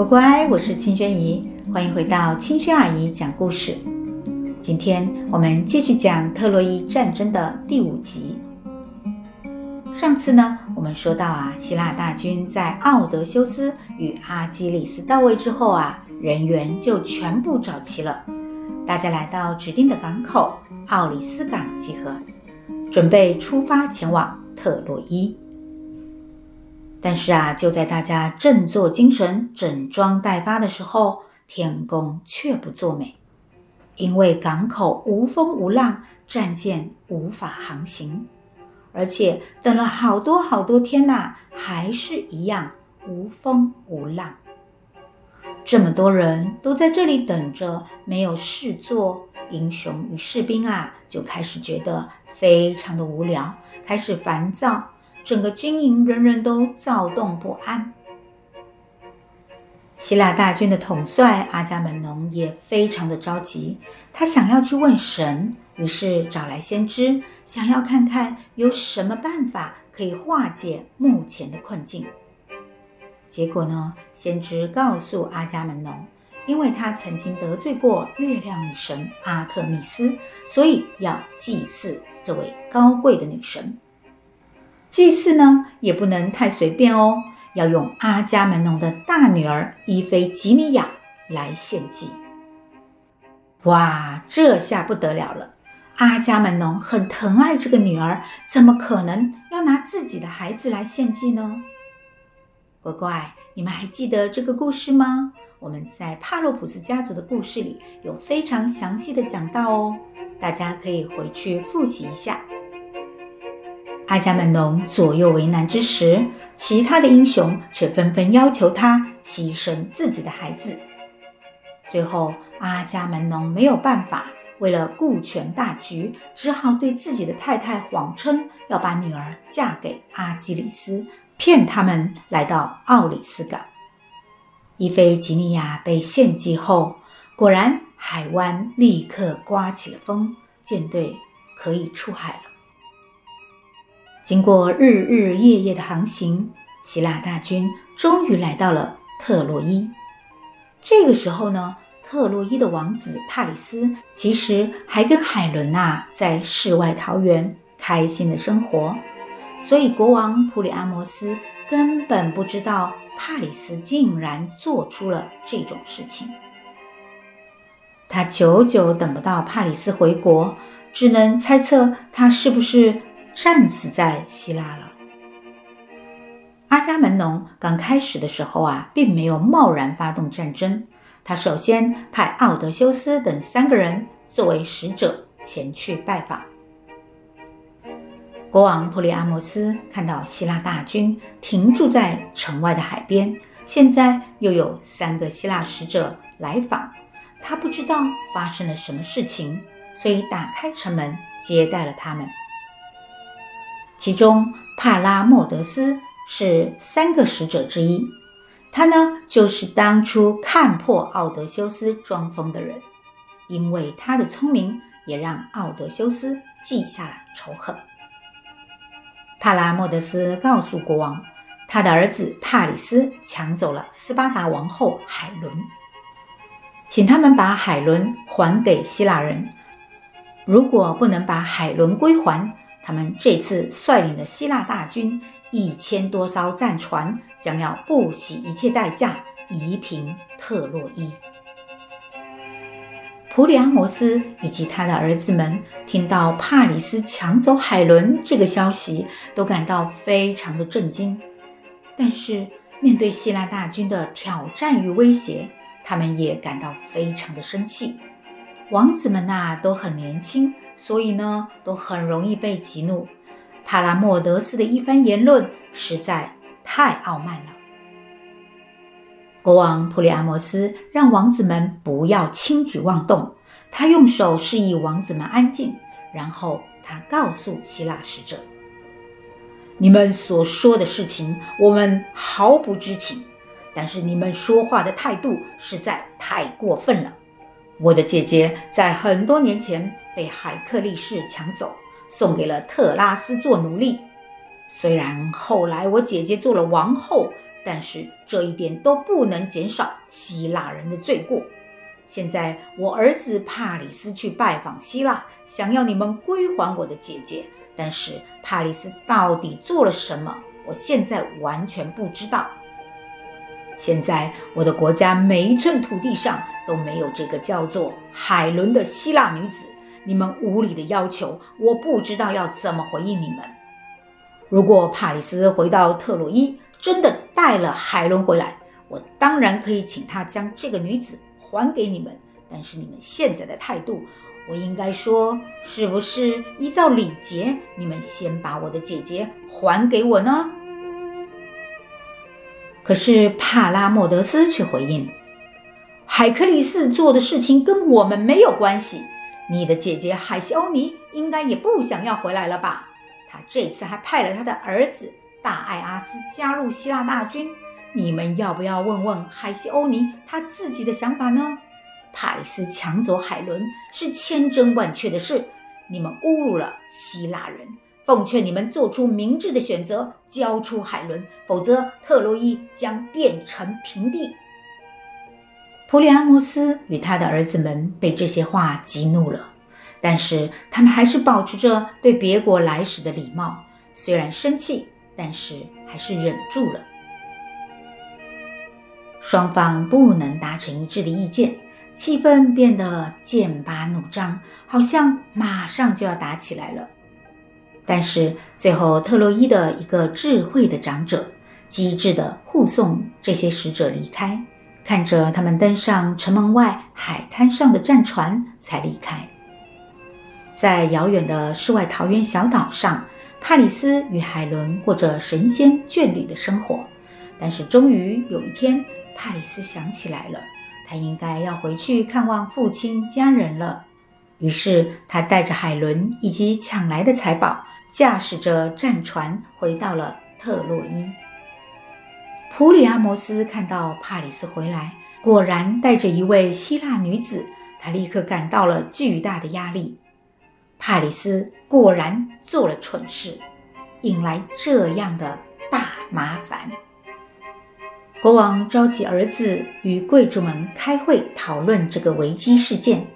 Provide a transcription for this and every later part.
乖乖，我是青萱姨，欢迎回到青萱阿姨讲故事。今天我们继续讲特洛伊战争的第五集。上次呢，我们说到啊，希腊大军在奥德修斯与阿基里斯到位之后啊，人员就全部找齐了，大家来到指定的港口奥里斯港集合，准备出发前往特洛伊。但是啊，就在大家振作精神、整装待发的时候，天公却不作美，因为港口无风无浪，战舰无法航行，而且等了好多好多天呐，还是一样无风无浪。这么多人都在这里等着，没有事做，英雄与士兵啊，就开始觉得非常的无聊，开始烦躁。整个军营人人都躁动不安。希腊大军的统帅阿伽门农也非常的着急，他想要去问神，于是找来先知，想要看看有什么办法可以化解目前的困境。结果呢，先知告诉阿伽门农，因为他曾经得罪过月亮女神阿特密斯，所以要祭祀这位高贵的女神。祭祀呢，也不能太随便哦，要用阿伽门农的大女儿伊菲吉尼亚来献祭。哇，这下不得了了！阿伽门农很疼爱这个女儿，怎么可能要拿自己的孩子来献祭呢？乖乖，你们还记得这个故事吗？我们在帕洛普斯家族的故事里有非常详细的讲到哦，大家可以回去复习一下。阿伽门农左右为难之时，其他的英雄却纷纷要求他牺牲自己的孩子。最后，阿伽门农没有办法，为了顾全大局，只好对自己的太太谎称要把女儿嫁给阿基里斯，骗他们来到奥里斯港。伊菲吉尼亚被献祭后，果然海湾立刻刮起了风，舰队可以出海了。经过日日夜夜的航行，希腊大军终于来到了特洛伊。这个时候呢，特洛伊的王子帕里斯其实还跟海伦娜在世外桃源开心的生活，所以国王普里阿摩斯根本不知道帕里斯竟然做出了这种事情。他久久等不到帕里斯回国，只能猜测他是不是。战死在希腊了。阿伽门农刚开始的时候啊，并没有贸然发动战争。他首先派奥德修斯等三个人作为使者前去拜访。国王普里阿摩斯看到希腊大军停驻在城外的海边，现在又有三个希腊使者来访，他不知道发生了什么事情，所以打开城门接待了他们。其中，帕拉莫德斯是三个使者之一，他呢就是当初看破奥德修斯装疯的人，因为他的聪明，也让奥德修斯记下了仇恨。帕拉莫德斯告诉国王，他的儿子帕里斯抢走了斯巴达王后海伦，请他们把海伦还给希腊人，如果不能把海伦归还，他们这次率领的希腊大军一千多艘战船，将要不惜一切代价夷平特洛伊。普里阿摩斯以及他的儿子们听到帕里斯抢走海伦这个消息，都感到非常的震惊。但是面对希腊大军的挑战与威胁，他们也感到非常的生气。王子们呐、都很年轻。所以呢，都很容易被激怒。帕拉莫德斯的一番言论实在太傲慢了。国王普里阿摩斯让王子们不要轻举妄动，他用手示意王子们安静，然后他告诉希腊使者：“你们所说的事情，我们毫不知情，但是你们说话的态度实在太过分了。”我的姐姐在很多年前被海克力士抢走，送给了特拉斯做奴隶。虽然后来我姐姐做了王后，但是这一点都不能减少希腊人的罪过。现在我儿子帕里斯去拜访希腊，想要你们归还我的姐姐。但是帕里斯到底做了什么？我现在完全不知道。现在我的国家每一寸土地上都没有这个叫做海伦的希腊女子。你们无理的要求，我不知道要怎么回应你们。如果帕里斯回到特洛伊，真的带了海伦回来，我当然可以请他将这个女子还给你们。但是你们现在的态度，我应该说，是不是依照礼节，你们先把我的姐姐还给我呢？可是帕拉莫德斯却回应：“海克力斯做的事情跟我们没有关系。你的姐姐海西欧尼应该也不想要回来了吧？他这次还派了他的儿子大艾阿斯加入希腊大军。你们要不要问问海西欧尼他自己的想法呢？”帕里斯抢走海伦是千真万确的事，你们侮辱了希腊人。奉劝你们做出明智的选择，交出海伦，否则特洛伊将变成平地。普里阿摩斯与他的儿子们被这些话激怒了，但是他们还是保持着对别国来使的礼貌，虽然生气，但是还是忍住了。双方不能达成一致的意见。气氛变得剑拔弩张，好像马上就要打起来了。但是最后，特洛伊的一个智慧的长者机智地护送这些使者离开，看着他们登上城门外海滩上的战船才离开。在遥远的世外桃源小岛上，帕里斯与海伦过着神仙眷侣的生活。但是终于有一天，帕里斯想起来了。他应该要回去看望父亲家人了，于是他带着海伦以及抢来的财宝，驾驶着战船回到了特洛伊。普里阿摩斯看到帕里斯回来，果然带着一位希腊女子，他立刻感到了巨大的压力。帕里斯果然做了蠢事，引来这样的大麻烦。国王召集儿子与贵族们开会讨论这个危机事件，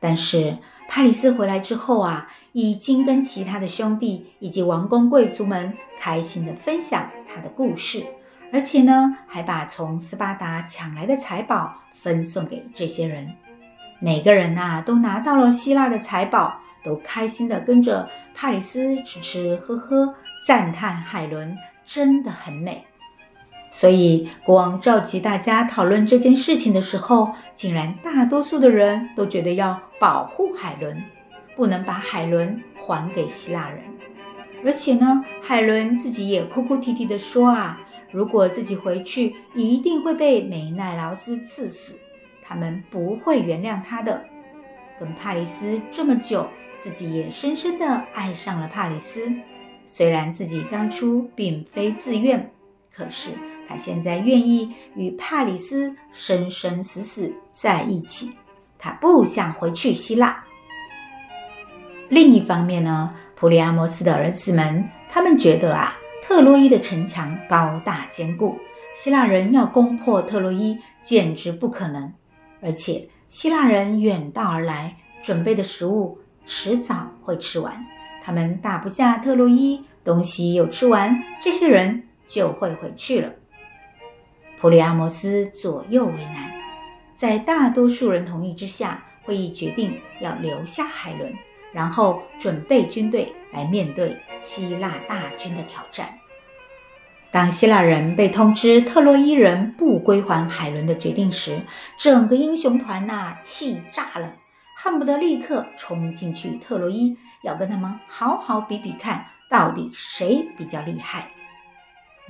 但是帕里斯回来之后啊，已经跟其他的兄弟以及王公贵族们开心地分享他的故事，而且呢，还把从斯巴达抢来的财宝分送给这些人。每个人呐，都拿到了希腊的财宝，都开心地跟着帕里斯吃吃喝喝，赞叹海伦真的很美。所以，国王召集大家讨论这件事情的时候，竟然大多数的人都觉得要保护海伦，不能把海伦还给希腊人。而且呢，海伦自己也哭哭啼啼地说啊，如果自己回去，一定会被美奈劳斯刺死，他们不会原谅他的。跟帕里斯这么久，自己也深深地爱上了帕里斯，虽然自己当初并非自愿，可是。他现在愿意与帕里斯生生死死在一起，他不想回去希腊。另一方面呢，普里阿摩斯的儿子们，他们觉得啊，特洛伊的城墙高大坚固，希腊人要攻破特洛伊简直不可能。而且希腊人远道而来，准备的食物迟早会吃完，他们打不下特洛伊，东西又吃完，这些人就会回去了。普里阿摩斯左右为难，在大多数人同意之下，会议决定要留下海伦，然后准备军队来面对希腊大军的挑战。当希腊人被通知特洛伊人不归还海伦的决定时，整个英雄团呐气炸了，恨不得立刻冲进去特洛伊，要跟他们好好比比看，到底谁比较厉害。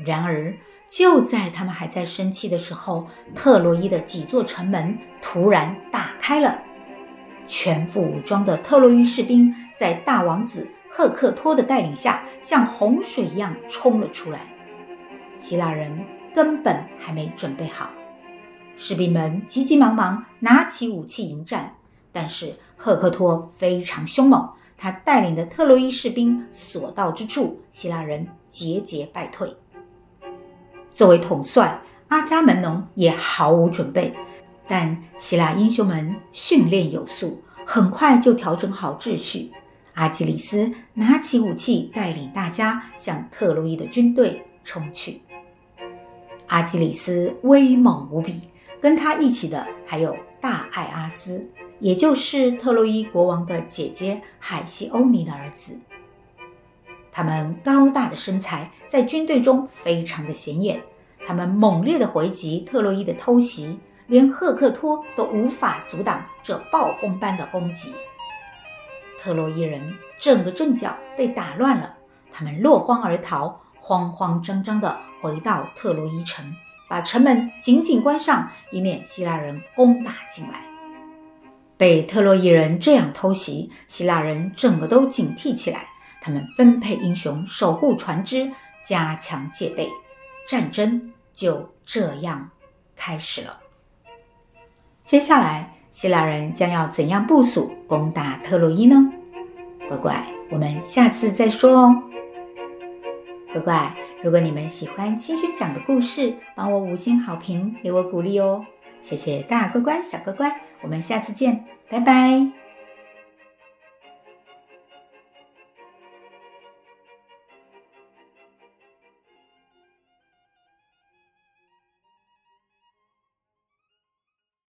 然而，就在他们还在生气的时候，特洛伊的几座城门突然打开了，全副武装的特洛伊士兵在大王子赫克托的带领下，像洪水一样冲了出来。希腊人根本还没准备好，士兵们急急忙忙拿起武器迎战，但是赫克托非常凶猛，他带领的特洛伊士兵所到之处，希腊人节节败退。作为统帅，阿伽门农也毫无准备。但希腊英雄们训练有素，很快就调整好秩序。阿基里斯拿起武器，带领大家向特洛伊的军队冲去。阿基里斯威猛无比，跟他一起的还有大爱阿斯，也就是特洛伊国王的姐姐海西欧尼的儿子。他们高大的身材在军队中非常的显眼，他们猛烈地回击特洛伊的偷袭，连赫克托都无法阻挡这暴风般的攻击。特洛伊人整个阵脚被打乱了，他们落荒而逃，慌慌张张地回到特洛伊城，把城门紧紧关上，以免希腊人攻打进来。被特洛伊人这样偷袭，希腊人整个都警惕起来。他们分配英雄守护船只，加强戒备，战争就这样开始了。接下来，希腊人将要怎样部署攻打特洛伊呢？乖乖，我们下次再说哦。乖乖，如果你们喜欢清轩讲的故事，帮我五星好评，给我鼓励哦。谢谢大乖乖、小乖乖，我们下次见，拜拜。